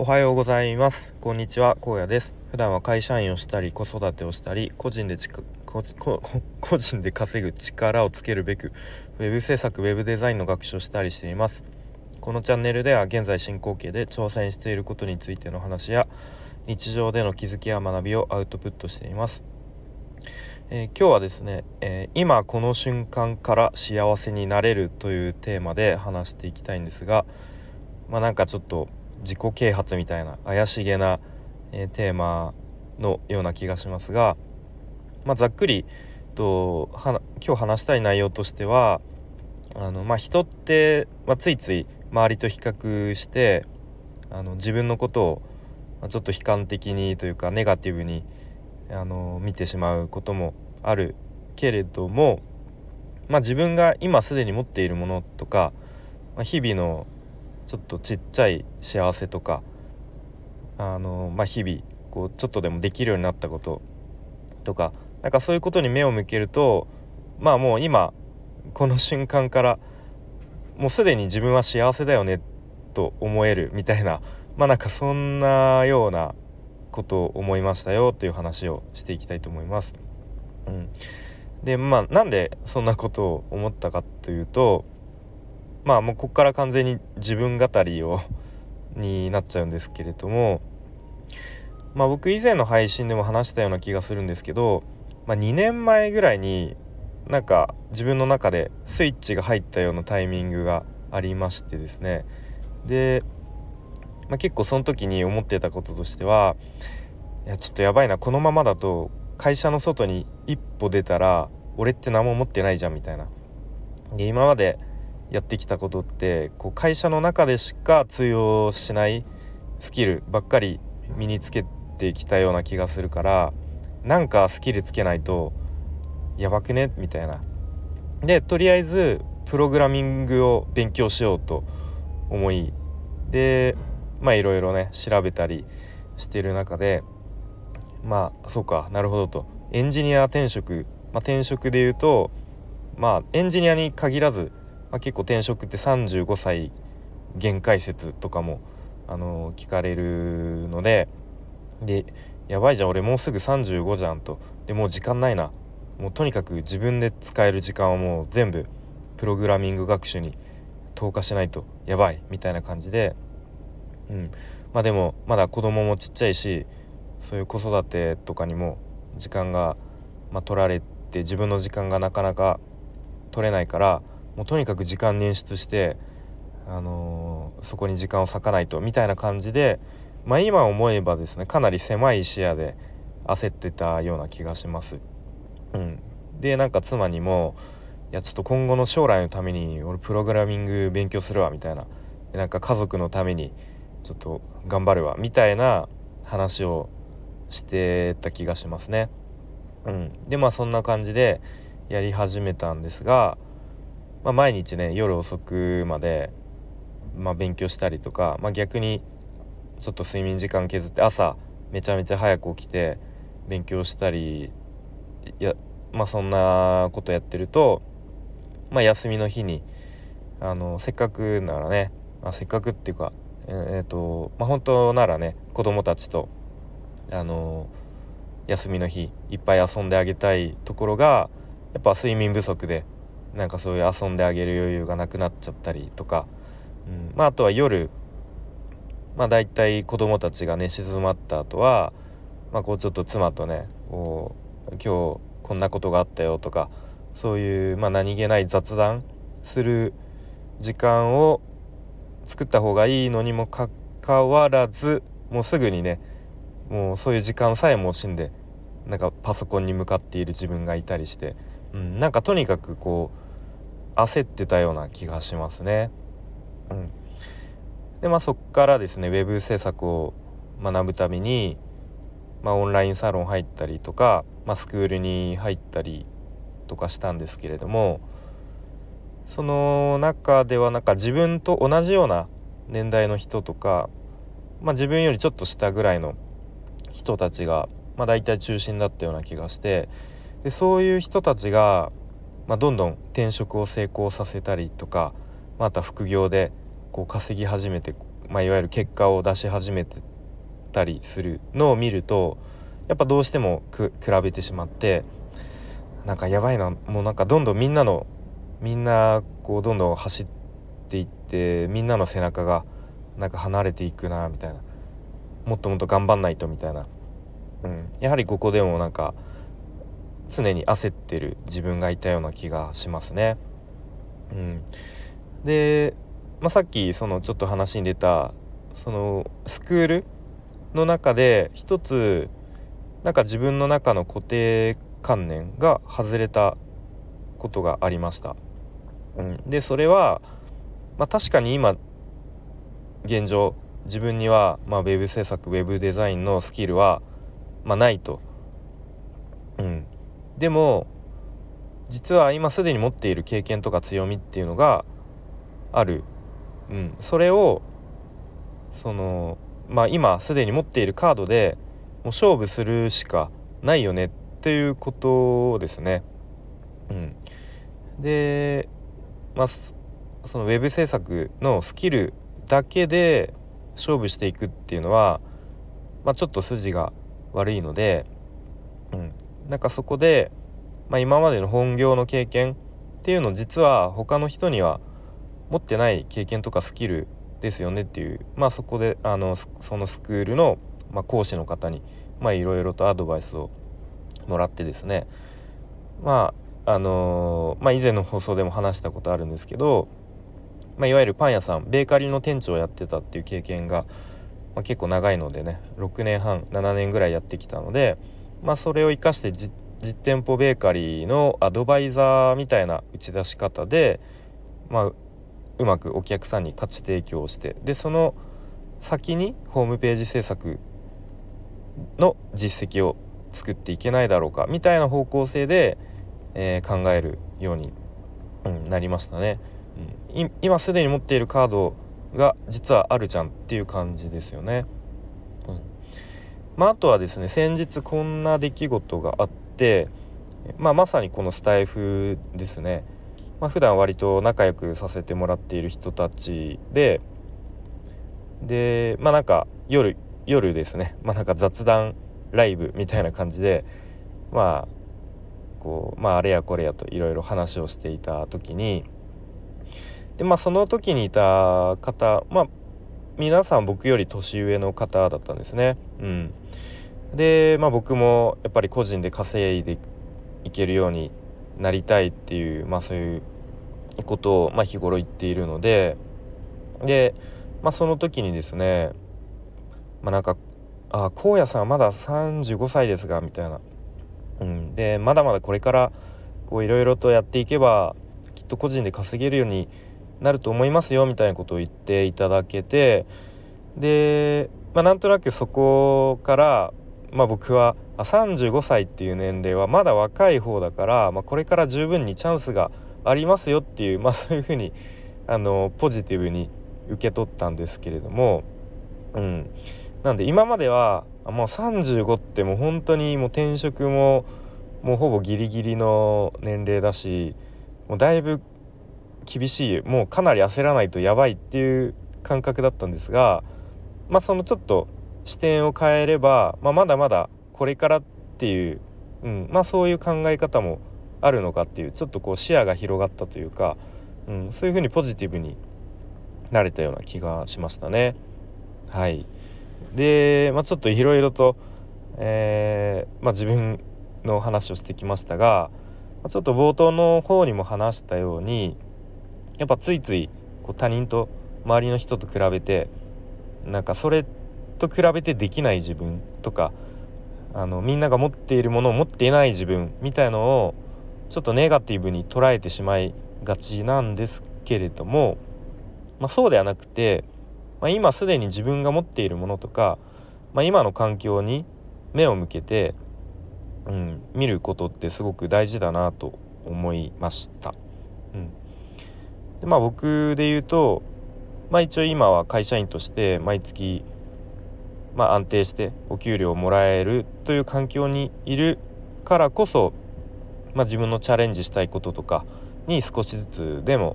おはようございます。こんにちは。荒野です。普段は会社員をしたり子育てをしたり個人で個個人で稼ぐ力をつけるべくウェブ制作ウェブデザインの学習をしたりしています。このチャンネルでは現在進行形で挑戦していることについての話や日常での気づきや学びをアウトプットしています。えー、今日はですね、えー、今この瞬間から幸せになれるというテーマで話していきたいんですがまあなんかちょっと自己啓発みたいな怪しげな、えー、テーマのような気がしますが、まあ、ざっくりとは今日話したい内容としてはあの、まあ、人って、まあ、ついつい周りと比較してあの自分のことを、ちょっと悲観的にというかネガティブにあの見てしまうこともあるけれども、まあ、自分が今すでに持っているものとか、まあ、日々のちょっとちっちゃい幸せとかあの、まあ、日々こうちょっとでもできるようになったこととかなんかそういうことに目を向けるとまあもう今この瞬間からもうすでに自分は幸せだよねと思えるみたいなまあなんかそんなようなことを思いましたよという話をしていきたいと思います。うん、でまあなんでそんなことを思ったかというとまあもうここから完全に自分語りを になっちゃうんですけれどもまあ僕以前の配信でも話したような気がするんですけど、まあ、2年前ぐらいになんか自分の中でスイッチが入ったようなタイミングがありましてですねで、まあ、結構その時に思ってたこととしてはいやちょっとやばいなこのままだと会社の外に一歩出たら俺って何も持ってないじゃんみたいな。で今までやってきたことってこう会社の中でしか通用しないスキルばっかり身につけてきたような気がするからなんかスキルつけないとやばくねみたいな。でとりあえずプログラミングを勉強しようと思いでまあいろいろね調べたりしてる中でまあそうかなるほどとエンジニア転職、まあ、転職で言うとまあエンジニアに限らずまあ、結構転職って35歳限界説とかも、あの聞かれるのででやばいじゃん俺もうすぐ35じゃんと。でもう時間ないな。もうとにかく自分で使える時間をもう全部プログラミング学習に投下しないと。やばい。みたいな感じで。うん。まあでもまだ子供もちっちゃいしそういう子育てとかにも時間が、まあ、取られて自分の時間がなかなか取れないからもうとにかく時間捻出して、あのー、そこに時間を割かないとみたいな感じで、まあ、今思えばですねかなり狭い視野で焦ってたような気がします。うん、でなんか妻にも「いやちょっと今後の将来のために俺プログラミング勉強するわ」みたいなでなんか家族のためにちょっと頑張るわみたいな話をしてた気がしますね。うん、でまあそんな感じでやり始めたんですがまあ、毎日ね夜遅くまで、まあ、勉強したりとか、まあ、逆にちょっと睡眠時間削って朝めちゃめちゃ早く起きて勉強したりやまあそんなことやってると、まあ、休みの日にあのせっかくならね、まあ、せっかくっていうかえっ、ー、とまあ本当ならね子供たちとあの休みの日いっぱい遊んであげたいところがやっぱ睡眠不足でなんかそういう遊んであげる余裕がなくなっちゃったりとか、うん。まあ、あとは夜。まあ大体子供たちが寝静まった後はまあこうちょっと妻とねこう今日こんなことがあったよとかそういう、まあ、何気ない雑談する時間を作った方がいいのにもかかわらずもうすぐにねもうそういう時間さえも惜しんでなんかパソコンに向かっている自分がいたりして、うん、なんかとにかくこう焦ってたような気がしますね。うん、でまあそっからですねウェブ制作を学ぶために、まあ、オンラインサロン入ったりとか、まあ、スクールに入ったりとかしたんですけれどもその中ではなんか自分と同じような年代の人とか、まあ、自分よりちょっと下ぐらいの人たちがまあ、大体中心だったような気がしてでそういう人たちが、まあ、どんどん転職を成功させたりとかまた副業でこう稼ぎ始めてまあ、いわゆる結果を出し始めてたりするのを見るとやっぱどうしても比べてしまってなんかやばいなもうなんかどんどんみんなのみんなこうどんどん走っていってみんなの背中がなんか離れていくなみたいな。もっともっと頑張んないとみたいな、うん、やはりここでもなんか常に焦ってる自分がいたような気がしますね。うん、で、まあ、さっきそのちょっと話に出たそのスクールの中で一つなんか自分の中の固定観念が外れたことがありました。うん、でそれは、まあ、確かに今現状自分には、まあ、ウェブ制作ウェブデザインのスキルは、まあ、ないと。うん、でも実は今すでに持っている経験とか強みっていうのがある、うん、それをそのまあ今すでに持っているカードでもう勝負するしかないよねっていうことですね。うん、でまあそのウェブ制作のスキルだけで勝負していくっていうのは、まあ、ちょっと筋が悪いので、うん、なんかそこで、まあ、今までの本業の経験っていうの実は他の人には持ってない経験とかスキルですよねっていうまあそこであのそのスクールの、まあ、講師の方にいろいろとアドバイスをもらってですねまああのー、まあ、以前の放送でも話したことあるんですけど、まあ、いわゆるパン屋さんベーカリーの店長をやってたっていう経験が、まあ、結構長いのでね6年半7年ぐらいやってきたので、まあ、それを生かして実店舗ベーカリーのアドバイザーみたいな打ち出し方で、まあ、うまくお客さんに価値提供をしてでその先にホームページ制作の実績を作っていけないだろうかみたいな方向性で、えー、考えるように、うん、なりましたね、うん、今すでに持っているカードが実はあるじゃんっていう感じですよね。まあ、あとはですね先日こんな出来事があって、まあ、まさにこのスタイフですね。まあ、普段割と仲良くさせてもらっている人たちででまあなんか夜夜ですね。まあなんか雑談ライブみたいな感じでまあこうまああれやこれやといろいろ話をしていた時にでまあその時にいた方まあ皆さん僕より年上の方だったんですね。うん、でまあ僕もやっぱり個人で稼いでいけるようになりたいっていう、まあ、そういうことを、まあ、日頃言っているのでで、まあ、その時にですね、まあ、なんか「あ荒野さんまだ35歳ですが」みたいな、うん、でまだまだこれからこういろいろとやっていけばきっと個人で稼げるようになると思いますよみたいなことを言っていただけてで、まあ、なんとなくそこから、まあ、僕は35歳っていう年齢はまだ若い方だから、まあ、これから十分にチャンスがありますよっていう、まあ、そういうふうにあのポジティブに受け取ったんですけれども、うん、なんで今まではもう35ってもう本当にもう転職ももうほぼギリギリの年齢だしもうだいぶ厳しいもうかなり焦らないとやばいっていう感覚だったんですが、まあ、そのちょっと視点を変えれば、まあ、まだまだこれからっていう、うん、まあそういう考え方もあるのかっていうちょっとこう視野が広がったというか、うん、そういうふうにポジティブになれたような気がしましたね。はいで、まあ、ちょっといろいろと、えー、まあ、自分の話をしてきましたがまちょっと冒頭の方にも話したようにやっぱついついこう他人と周りの人と比べてなんかそれと比べてできない自分とかあのみんなが持っているものを持っていない自分みたいのをちょっとネガティブに捉えてしまいがちなんですけれども、まあ、そうではなくて、まあ、今すでに自分が持っているものとか、まあ、今の環境に目を向けて、うん、見ることってすごく大事だなと思いました。うん、でまあ僕で言うと、まあ、一応今は会社員として毎月まあ、安定してお給料をもらえるという環境にいるからこそ、まあ、自分のチャレンジしたいこととかに少しずつでも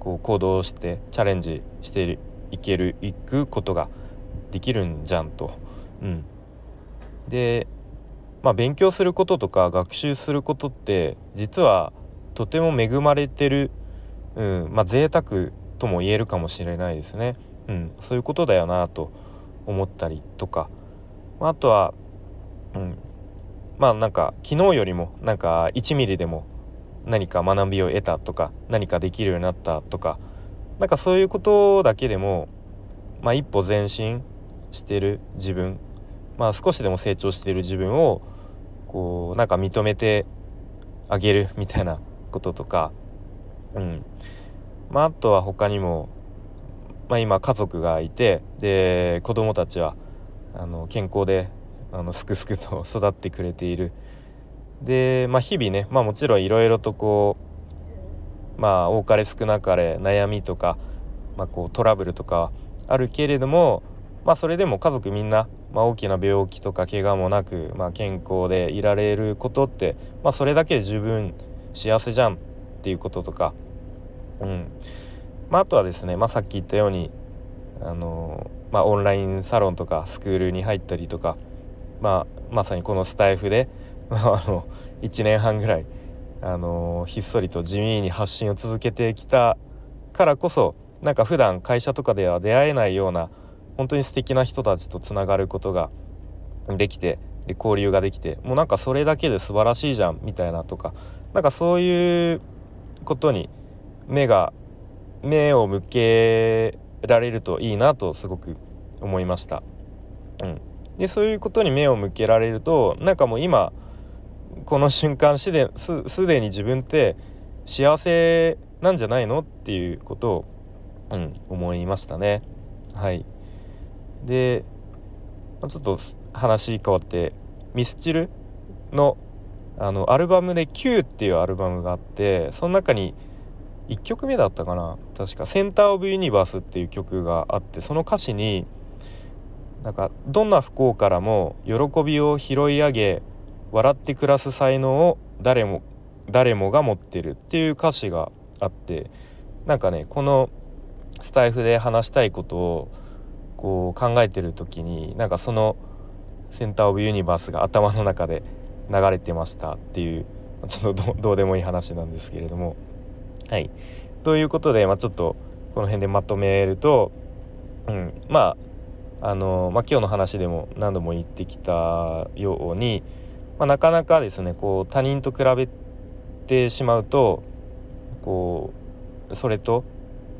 こう行動してチャレンジしていけるいくことができるんじゃんと。うん、でまあ勉強することとか学習することって実はとても恵まれてる、うんまあ、贅沢とも言えるかもしれないですね。うん、そういうことだよなと思ったりとか、まあ、とは、うん、まあなんか昨日よりもなんか1ミリでも何か学びを得たとか何かできるようになったとかなんかそういうことだけでも、まあ、一歩前進してる自分、まあ、少しでも成長してる自分をこうなんか認めてあげるみたいなこととか、うん。まあ、あとは他にも、まあ、今家族がいてで子供たちはあの健康であのすくすくと 育ってくれている。で、まあ、日々ね、まあ、もちろんいろいろとこうまあ多かれ少なかれ悩みとか、まあ、こうトラブルとかあるけれども、まあ、それでも家族みんな、まあ、大きな病気とか怪我もなく、まあ、健康でいられることって、まあ、それだけで十分幸せじゃんっていうこととか、うん。まあ、あとはですね、まあ、さっき言ったようにあの、まあ、オンラインサロンとかスクールに入ったりとか、まあ、まさにこのスタイフで あの1年半ぐらい、あのひっそりと地味に発信を続けてきたからこそなんか普段会社とかでは出会えないような本当に素敵な人たちとつながることができてで交流ができてもうなんかそれだけで素晴らしいじゃんみたいなとかなんかそういうことに目が目を向けられるといいなとすごく思いました。うん、でそういうことに目を向けられるとなんかもう今この瞬間すすでに自分って幸せなんじゃないのっていうことを、うん、思いましたね。はいでちょっと話変わってミスチルのあのアルバムで「Q」っていうアルバムがあってその中に1曲目だったかな。確か「センター・オブ・ユニバース」っていう曲があってその歌詞になんかどんな不幸からも喜びを拾い上げ笑って暮らす才能を誰も誰もが持ってるっていう歌詞があってなんかねこのスタイフで話したいことをこう考えてる時になんかそのセンター・オブ・ユニバースが頭の中で流れてましたっていうちょっとどうでもいい話なんですけれども。はい。ということで、まあ、ちょっとこの辺でまとめると、うん、まああの、まあ、今日の話でも何度も言ってきたように、まあ、なかなかですねこう他人と比べてしまうとこうそれと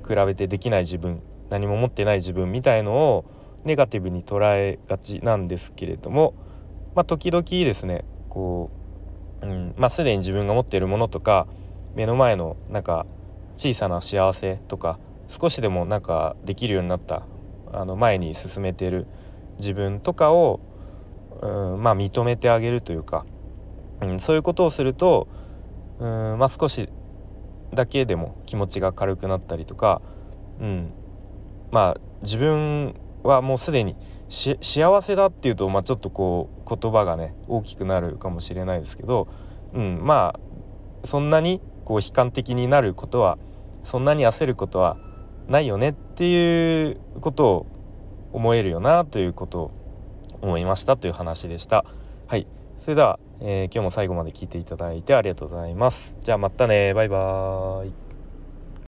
比べてできない自分何も持ってない自分みたいのをネガティブに捉えがちなんですけれども、まあ、時々ですねこう、うん。まあ、すでに自分が持っているものとか目の前のなんか小さな幸せとか少しでもなんかできるようになったあの前に進めてる自分とかを、うん、まあ認めてあげるというか、うん、そういうことをすると、うんまあ、少しだけでも気持ちが軽くなったりとか、うん、まあ自分はもうすでに幸せだっていうと、まあ、ちょっとこう言葉がね大きくなるかもしれないですけど、うん、まあそんなにこう悲観的になることはそんなに焦ることはないよねっていうことを思えるよなということを思いましたという話でした。はい、それでは、えー、今日も最後まで聞いていただいてありがとうございます。じゃあまたねバイバーイ。